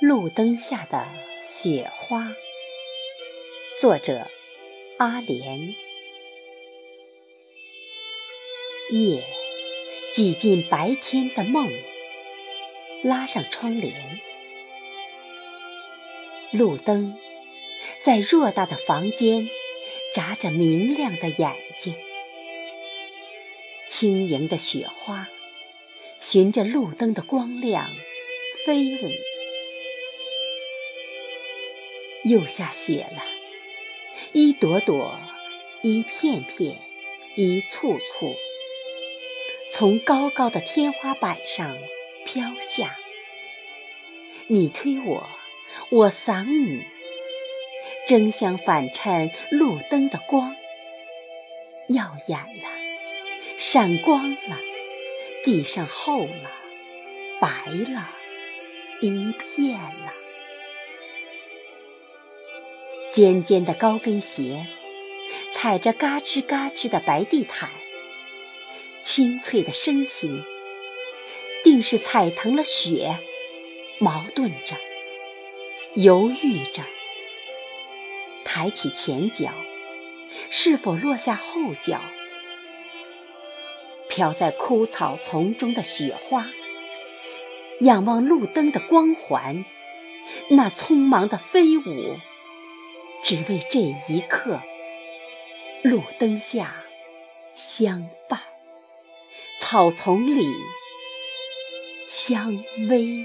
路灯下的雪花，作者阿莲。夜挤进白天的梦，拉上窗帘。路灯在偌大的房间眨着明亮的眼睛，轻盈的雪花循着路灯的光亮飞舞。又下雪了，一朵朵，一片片，一簇簇，从高高的天花板上飘下。你推我，我搡你，争相反衬路灯的光，耀眼了，闪光了，地上厚了，白了，一片了。尖尖的高跟鞋，踩着嘎吱嘎吱的白地毯，清脆的身形，定是踩疼了雪，矛盾着，犹豫着，抬起前脚，是否落下后脚？飘在枯草丛中的雪花，仰望路灯的光环，那匆忙的飞舞。只为这一刻，路灯下相伴，草丛里相偎。